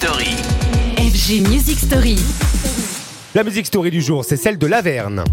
Story. FG Music Story. La musique story du jour, c'est celle de Laverne.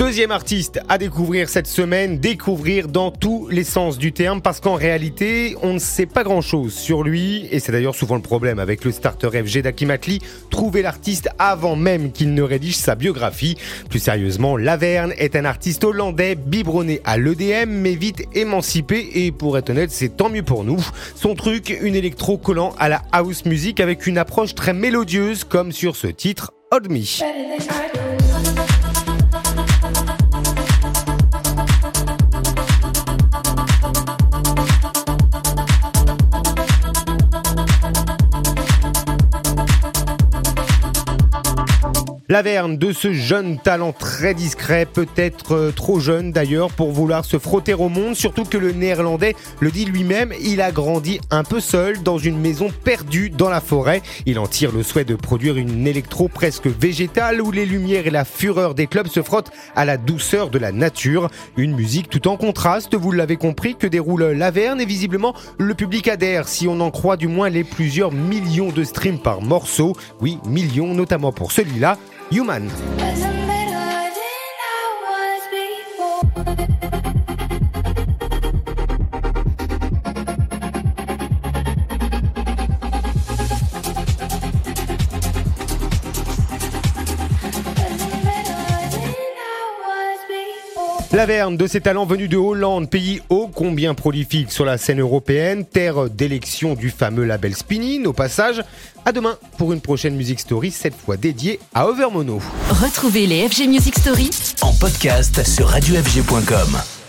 Deuxième artiste à découvrir cette semaine, découvrir dans tous les sens du terme, parce qu'en réalité, on ne sait pas grand chose sur lui, et c'est d'ailleurs souvent le problème avec le starter FG d'Akimatli, trouver l'artiste avant même qu'il ne rédige sa biographie. Plus sérieusement, Laverne est un artiste hollandais biberonné à l'EDM, mais vite émancipé, et pour être honnête, c'est tant mieux pour nous. Son truc, une électro collant à la house music avec une approche très mélodieuse, comme sur ce titre, Me. Laverne de ce jeune talent très discret, peut-être euh, trop jeune d'ailleurs pour vouloir se frotter au monde, surtout que le néerlandais le dit lui-même, il a grandi un peu seul dans une maison perdue dans la forêt. Il en tire le souhait de produire une électro presque végétale où les lumières et la fureur des clubs se frottent à la douceur de la nature. Une musique tout en contraste, vous l'avez compris, que déroule Laverne et visiblement le public adhère si on en croit du moins les plusieurs millions de streams par morceau. Oui, millions notamment pour celui-là. Human. Laverne de ses talents venus de Hollande, pays ô combien prolifique sur la scène européenne, terre d'élection du fameux label Spinning, au passage. À demain pour une prochaine Music Story, cette fois dédiée à Overmono. Retrouvez les FG Music Story En podcast sur radiofg.com.